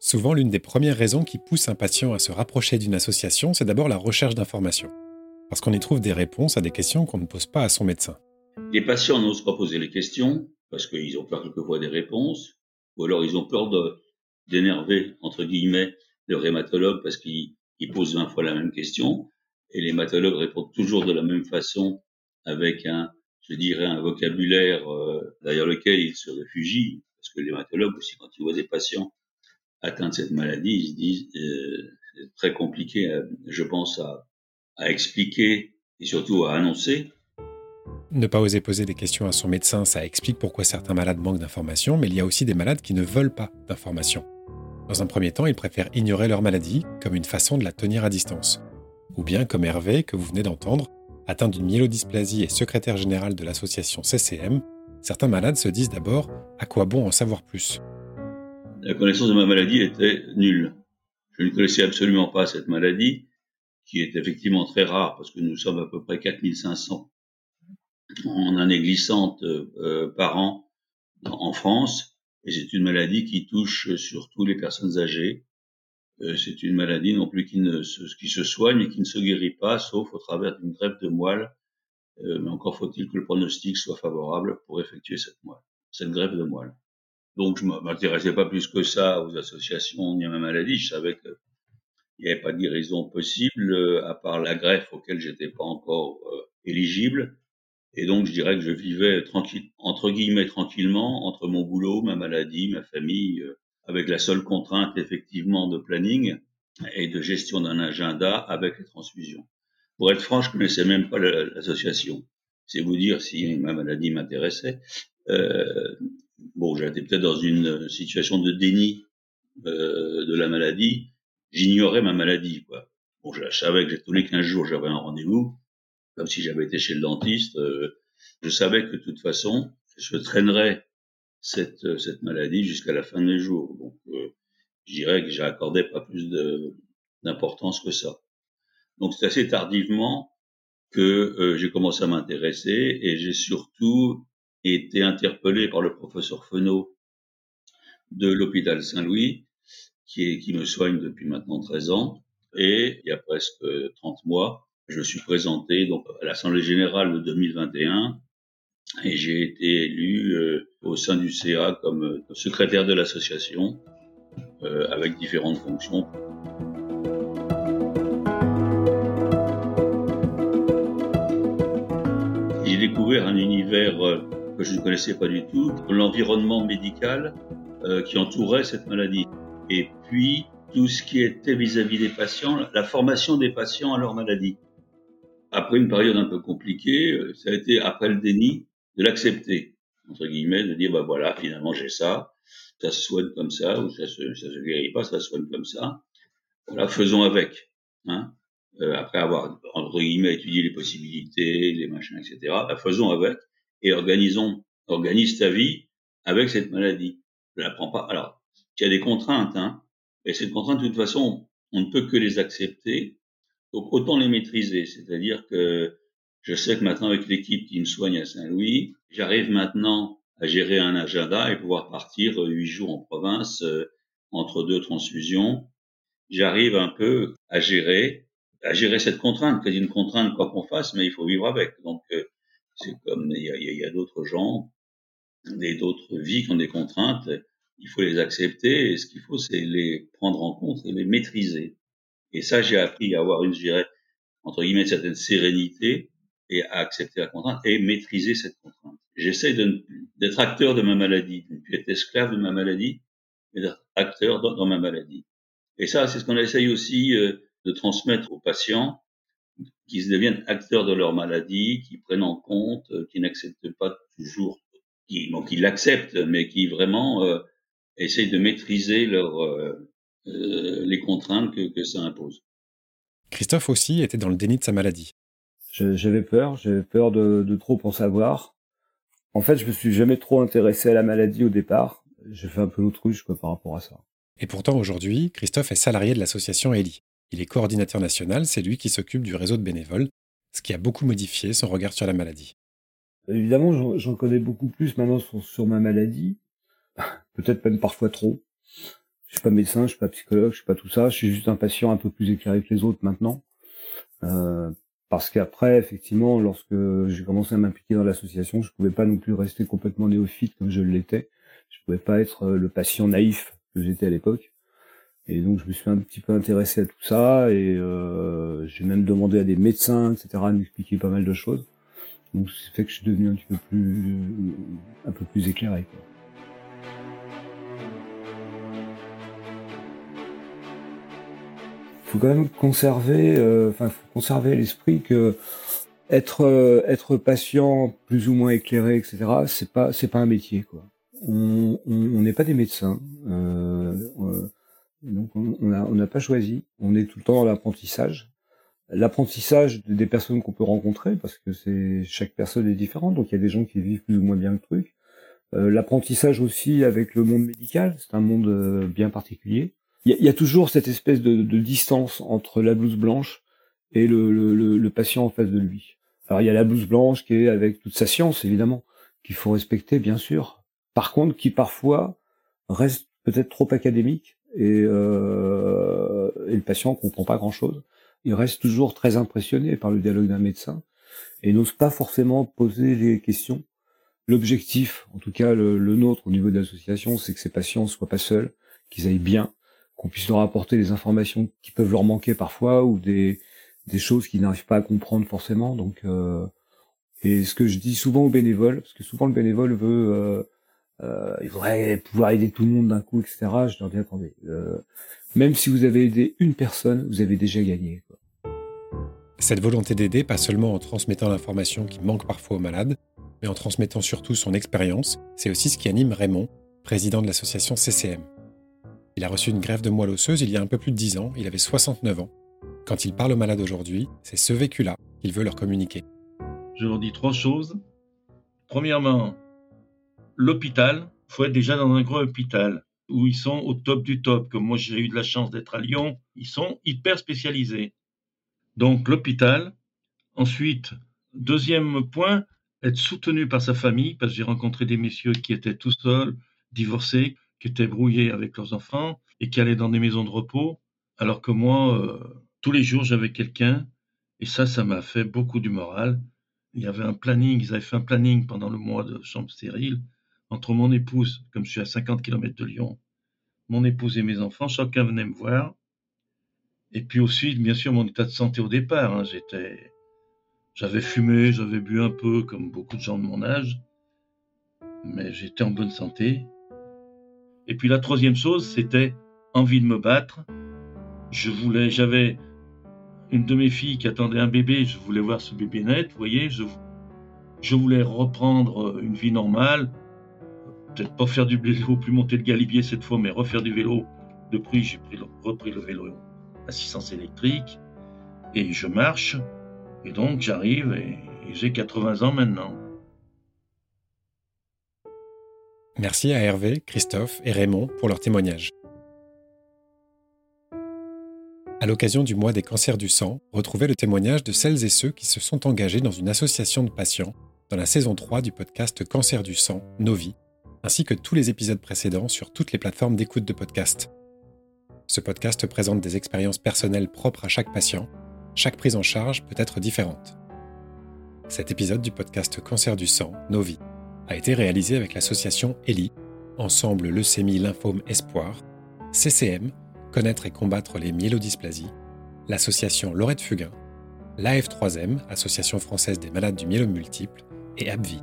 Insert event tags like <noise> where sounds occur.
Souvent, l'une des premières raisons qui pousse un patient à se rapprocher d'une association, c'est d'abord la recherche d'informations. Parce qu'on y trouve des réponses à des questions qu'on ne pose pas à son médecin. Les patients n'osent pas poser les questions parce qu'ils ont peur quelquefois des réponses, ou alors ils ont peur d'énerver, entre guillemets, le rhumatologue parce qu'il pose 20 fois la même question, et les hématologues répondent toujours de la même façon avec un, je dirais, un vocabulaire euh, derrière lequel ils se réfugient, parce que les aussi, quand ils voient des patients atteints de cette maladie, ils se disent, euh, très compliqué, je pense, à, à expliquer et surtout à annoncer. Ne pas oser poser des questions à son médecin, ça explique pourquoi certains malades manquent d'informations, mais il y a aussi des malades qui ne veulent pas d'informations. Dans un premier temps, ils préfèrent ignorer leur maladie comme une façon de la tenir à distance. Ou bien comme Hervé, que vous venez d'entendre, atteint d'une myélodysplasie et secrétaire général de l'association CCM, certains malades se disent d'abord à quoi bon en savoir plus? La connaissance de ma maladie était nulle. Je ne connaissais absolument pas cette maladie, qui est effectivement très rare parce que nous sommes à peu près 4500 en année glissante euh, par an en France. Et c'est une maladie qui touche surtout les personnes âgées. Euh, c'est une maladie non plus qui, ne se, qui se soigne et qui ne se guérit pas, sauf au travers d'une greffe de moelle. Euh, mais encore faut-il que le pronostic soit favorable pour effectuer cette moelle, cette de moelle. Donc je m'intéressais pas plus que ça aux associations ni à ma maladie. Je savais qu'il n'y avait pas de guérison possible euh, à part la greffe auquel j'étais pas encore éligible. Et donc, je dirais que je vivais tranquille, entre guillemets tranquillement entre mon boulot, ma maladie, ma famille, euh, avec la seule contrainte effectivement de planning et de gestion d'un agenda avec les transfusions. Pour être franc, je connaissais même pas l'association. C'est vous dire si ma maladie m'intéressait. Euh, bon, j'étais peut-être dans une situation de déni euh, de la maladie. J'ignorais ma maladie, quoi. Bon, je savais que tous les 15 jours, j'avais un rendez-vous comme si j'avais été chez le dentiste. Euh, je savais que de toute façon, je traînerais cette, euh, cette maladie jusqu'à la fin de mes jours. Donc, euh, je dirais que j'accordais pas plus d'importance que ça. Donc, c'est assez tardivement que j'ai commencé à m'intéresser et j'ai surtout été interpellé par le professeur Fenot de l'hôpital Saint-Louis, qui, qui me soigne depuis maintenant 13 ans. Et il y a presque 30 mois, je suis présenté donc à l'Assemblée générale de 2021 et j'ai été élu euh, au sein du CA comme euh, secrétaire de l'association euh, avec différentes fonctions. J'ai découvert un univers que je ne connaissais pas du tout, l'environnement médical qui entourait cette maladie. Et puis, tout ce qui était vis-à-vis -vis des patients, la formation des patients à leur maladie après une période un peu compliquée, euh, ça a été après le déni de l'accepter, entre guillemets, de dire bah voilà, finalement j'ai ça, ça se soigne comme ça, ou ça se, ça se guérit pas, ça se soigne comme ça. Voilà, faisons avec. Hein. Euh, après avoir entre guillemets étudié les possibilités, les machins, etc. Bah, faisons avec et organisons, organise ta vie avec cette maladie. Je la prends pas. Alors, il y a des contraintes, hein, et ces contraintes, de toute façon, on ne peut que les accepter donc autant les maîtriser, c'est-à-dire que je sais que maintenant avec l'équipe qui me soigne à Saint-Louis, j'arrive maintenant à gérer un agenda et pouvoir partir huit jours en province euh, entre deux transfusions. J'arrive un peu à gérer, à gérer cette contrainte, c'est une contrainte quoi qu'on fasse, mais il faut vivre avec. Donc euh, c'est comme il y a, y a d'autres gens, d'autres vies qui ont des contraintes, il faut les accepter et ce qu'il faut c'est les prendre en compte et les maîtriser. Et ça, j'ai appris à avoir une, je dirais, entre guillemets, une certaine sérénité et à accepter la contrainte et maîtriser cette contrainte. J'essaie d'être acteur de ma maladie, de ne plus être esclave de ma maladie, mais d'être acteur dans, ma maladie. Et ça, c'est ce qu'on essaye aussi euh, de transmettre aux patients, qui se deviennent acteurs de leur maladie, qui prennent en compte, euh, qui n'acceptent pas toujours, qui, bon, qui l'acceptent, mais qui vraiment euh, essayent de maîtriser leur, euh, euh, les contraintes que, ça impose. Christophe aussi était dans le déni de sa maladie. J'avais peur, j'avais peur de, trop en savoir. En fait, je me suis jamais trop intéressé à la maladie au départ. J'ai fait un peu l'autruche par rapport à ça. Et pourtant aujourd'hui, Christophe est salarié de l'association Eli. Il est coordinateur national, c'est lui qui s'occupe du réseau de bénévoles, ce qui a beaucoup modifié son regard sur la maladie. Évidemment, j'en connais beaucoup plus maintenant sur, ma maladie, <laughs> peut-être même parfois trop Je suis pas médecin, je suis pas psychologue, je suis pas tout ça. Je suis juste un patient un peu plus éclairé que les autres maintenant. Euh, parce qu'après, effectivement, lorsque j'ai commencé à m'impliquer dans l'association, je pouvais pas non plus rester complètement néophyte comme je l'étais. Je pouvais pas être euh, le patient naïf que j'étais à l'époque. Et donc, je me suis un petit peu intéressé à tout ça et euh, j'ai même demandé à des médecins, etc., de m'expliquer pas mal de choses. Donc, c'est fait que je suis devenu un petit peu plus, un peu plus éclairé. Quoi. faut quand même conserver, euh, enfin, faut conserver l'esprit que être euh, être patient plus ou moins éclairé, etc. C'est pas c'est pas un métier quoi. On n'est pas des médecins, euh, donc on n'a on pas choisi. On est tout le temps dans l'apprentissage. L'apprentissage des personnes qu'on peut rencontrer, parce que c'est chaque personne est différente, donc il y a des gens qui vivent plus ou moins bien le truc. L'apprentissage aussi avec le monde médical, c'est un monde bien particulier il y, a toujours cette espèce de, distance entre la blouse blanche et le, patient en face de lui. Alors il y a la blouse blanche qui est avec toute sa science, évidemment, qu'il faut respecter, bien sûr. Par contre, qui parfois reste peut-être trop académique et, euh, et le patient comprend pas grand-chose. Il reste toujours très impressionné par le dialogue d'un médecin et n'ose pas forcément poser les questions. L'objectif, en tout cas le, le nôtre au niveau de l'association, c'est que ces patients soient pas seuls, qu'ils aillent bien, qu'on puisse leur apporter des informations qui peuvent leur manquer parfois ou des, des choses qu'ils n'arrivent pas à comprendre forcément. Donc, euh, et ce que je dis souvent aux bénévoles, parce que souvent le bénévole veut, euh, euh, il voudrait pouvoir aider tout le monde d'un coup, etc. Je leur dis attendez, euh, même si vous avez aidé une personne, vous avez déjà gagné. Quoi. Cette volonté d'aider, pas seulement en transmettant l'information qui manque parfois aux malades, mais en transmettant surtout son expérience, c'est aussi ce qui anime Raymond, président de l'association CCM. Il a reçu une grève de moelle osseuse il y a un peu plus de 10 ans, il avait 69 ans. Quand il parle aux malades aujourd'hui, c'est ce vécu-là qu'il veut leur communiquer. Je leur dis trois choses. Premièrement, l'hôpital, il faut être déjà dans un gros hôpital où ils sont au top du top. Comme moi, j'ai eu de la chance d'être à Lyon, ils sont hyper spécialisés. Donc l'hôpital. Ensuite, deuxième point, être soutenu par sa famille, parce que j'ai rencontré des messieurs qui étaient tout seuls, divorcés, qui étaient brouillés avec leurs enfants et qui allaient dans des maisons de repos, alors que moi, euh, tous les jours, j'avais quelqu'un, et ça, ça m'a fait beaucoup du moral. Il y avait un planning, ils avaient fait un planning pendant le mois de chambre stérile entre mon épouse, comme je suis à 50 km de Lyon, mon épouse et mes enfants, chacun venait me voir. Et puis aussi, bien sûr, mon état de santé au départ. Hein, j'étais, j'avais fumé, j'avais bu un peu, comme beaucoup de gens de mon âge, mais j'étais en bonne santé. Et puis la troisième chose, c'était envie de me battre. Je voulais, j'avais une de mes filles qui attendait un bébé, je voulais voir ce bébé naître, vous voyez, je, je voulais reprendre une vie normale, peut-être pas faire du vélo, plus monter le galibier cette fois, mais refaire du vélo. Depuis, j'ai repris le vélo assistance électrique et je marche. Et donc, j'arrive et j'ai 80 ans maintenant. Merci à Hervé, Christophe et Raymond pour leur témoignage. À l'occasion du mois des cancers du sang, retrouvez le témoignage de celles et ceux qui se sont engagés dans une association de patients dans la saison 3 du podcast Cancer du sang, Novi, ainsi que tous les épisodes précédents sur toutes les plateformes d'écoute de podcast. Ce podcast présente des expériences personnelles propres à chaque patient. Chaque prise en charge peut être différente. Cet épisode du podcast Cancer du sang, Novi, a été réalisé avec l'association ELI, Ensemble Leucémie Lymphome Espoir, CCM, Connaître et combattre les myélodysplasies, l'association Lorette Fugain, l'AF3M, Association française des malades du myélome multiple, et ABVI.